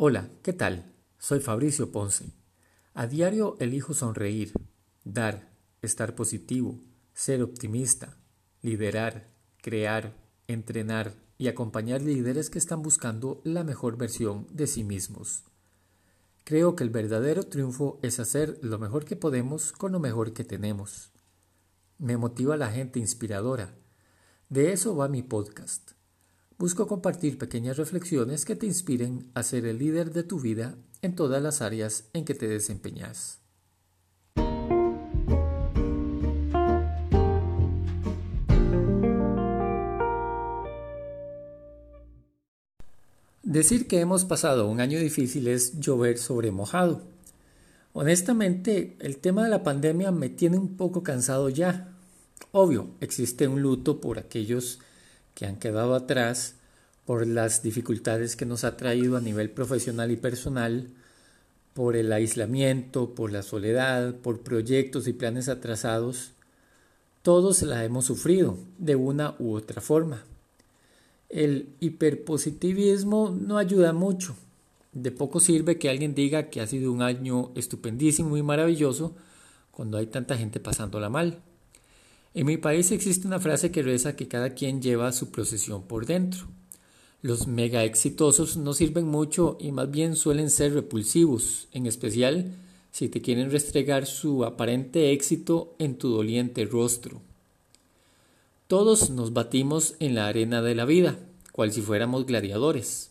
Hola, ¿qué tal? Soy Fabricio Ponce. A diario elijo sonreír, dar, estar positivo, ser optimista, liderar, crear, entrenar y acompañar líderes que están buscando la mejor versión de sí mismos. Creo que el verdadero triunfo es hacer lo mejor que podemos con lo mejor que tenemos. Me motiva la gente inspiradora. De eso va mi podcast. Busco compartir pequeñas reflexiones que te inspiren a ser el líder de tu vida en todas las áreas en que te desempeñas. Decir que hemos pasado un año difícil es llover sobre mojado. Honestamente, el tema de la pandemia me tiene un poco cansado ya. Obvio, existe un luto por aquellos que han quedado atrás, por las dificultades que nos ha traído a nivel profesional y personal, por el aislamiento, por la soledad, por proyectos y planes atrasados, todos la hemos sufrido de una u otra forma. El hiperpositivismo no ayuda mucho. De poco sirve que alguien diga que ha sido un año estupendísimo y maravilloso cuando hay tanta gente pasándola mal. En mi país existe una frase que reza que cada quien lleva su procesión por dentro. Los mega exitosos no sirven mucho y más bien suelen ser repulsivos, en especial si te quieren restregar su aparente éxito en tu doliente rostro. Todos nos batimos en la arena de la vida, cual si fuéramos gladiadores.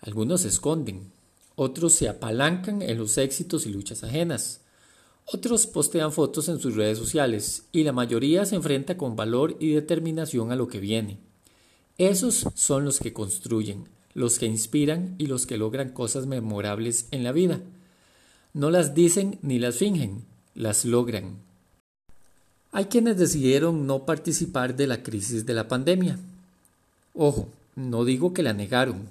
Algunos se esconden, otros se apalancan en los éxitos y luchas ajenas, otros postean fotos en sus redes sociales y la mayoría se enfrenta con valor y determinación a lo que viene. Esos son los que construyen, los que inspiran y los que logran cosas memorables en la vida. No las dicen ni las fingen, las logran. Hay quienes decidieron no participar de la crisis de la pandemia. Ojo, no digo que la negaron.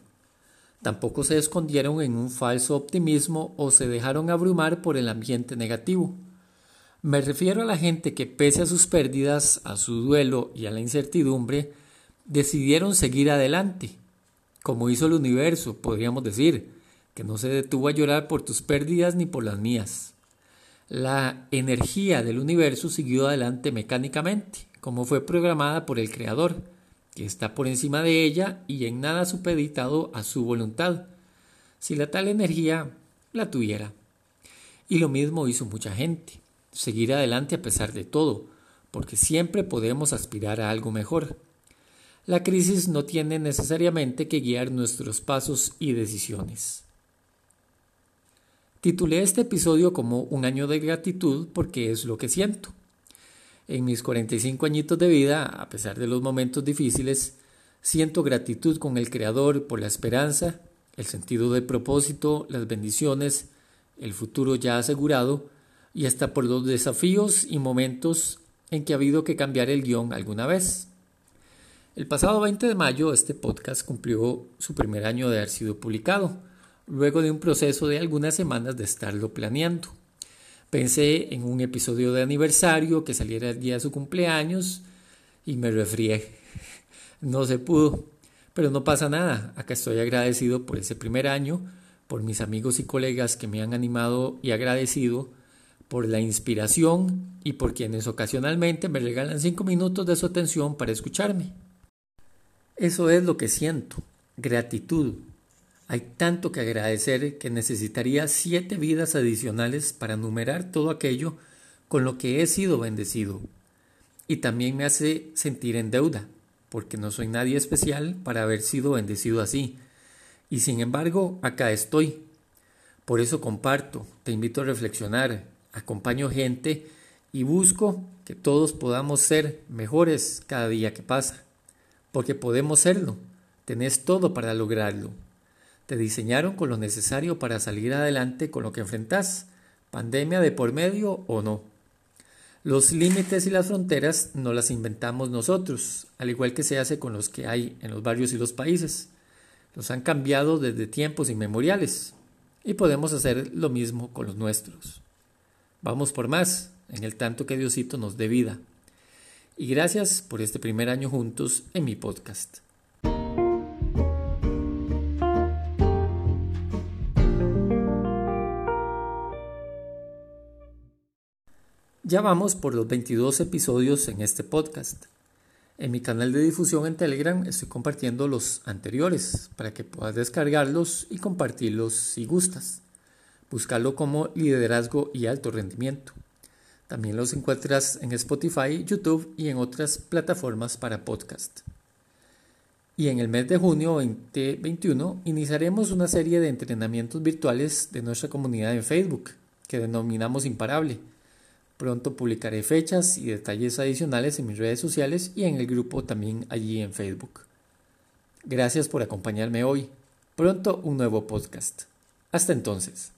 Tampoco se escondieron en un falso optimismo o se dejaron abrumar por el ambiente negativo. Me refiero a la gente que pese a sus pérdidas, a su duelo y a la incertidumbre, decidieron seguir adelante, como hizo el universo, podríamos decir, que no se detuvo a llorar por tus pérdidas ni por las mías. La energía del universo siguió adelante mecánicamente, como fue programada por el Creador, que está por encima de ella y en nada supeditado a su voluntad, si la tal energía la tuviera. Y lo mismo hizo mucha gente, seguir adelante a pesar de todo, porque siempre podemos aspirar a algo mejor. La crisis no tiene necesariamente que guiar nuestros pasos y decisiones. Titulé este episodio como Un año de gratitud porque es lo que siento. En mis 45 añitos de vida, a pesar de los momentos difíciles, siento gratitud con el Creador por la esperanza, el sentido de propósito, las bendiciones, el futuro ya asegurado y hasta por los desafíos y momentos en que ha habido que cambiar el guion alguna vez. El pasado 20 de mayo este podcast cumplió su primer año de haber sido publicado, luego de un proceso de algunas semanas de estarlo planeando. Pensé en un episodio de aniversario que saliera el día de su cumpleaños y me refrié. No se pudo, pero no pasa nada. Acá estoy agradecido por ese primer año, por mis amigos y colegas que me han animado y agradecido, por la inspiración y por quienes ocasionalmente me regalan cinco minutos de su atención para escucharme. Eso es lo que siento, gratitud. Hay tanto que agradecer que necesitaría siete vidas adicionales para numerar todo aquello con lo que he sido bendecido. Y también me hace sentir en deuda, porque no soy nadie especial para haber sido bendecido así. Y sin embargo, acá estoy. Por eso comparto, te invito a reflexionar, acompaño gente y busco que todos podamos ser mejores cada día que pasa porque podemos serlo. Tenés todo para lograrlo. Te diseñaron con lo necesario para salir adelante con lo que enfrentás, pandemia de por medio o no. Los límites y las fronteras no las inventamos nosotros, al igual que se hace con los que hay en los barrios y los países. Los han cambiado desde tiempos inmemoriales y podemos hacer lo mismo con los nuestros. Vamos por más, en el tanto que Diosito nos dé vida y gracias por este primer año juntos en mi podcast. Ya vamos por los 22 episodios en este podcast. En mi canal de difusión en Telegram estoy compartiendo los anteriores para que puedas descargarlos y compartirlos si gustas. Buscarlo como liderazgo y alto rendimiento. También los encuentras en Spotify, YouTube y en otras plataformas para podcast. Y en el mes de junio 2021 iniciaremos una serie de entrenamientos virtuales de nuestra comunidad en Facebook, que denominamos Imparable. Pronto publicaré fechas y detalles adicionales en mis redes sociales y en el grupo también allí en Facebook. Gracias por acompañarme hoy. Pronto un nuevo podcast. Hasta entonces.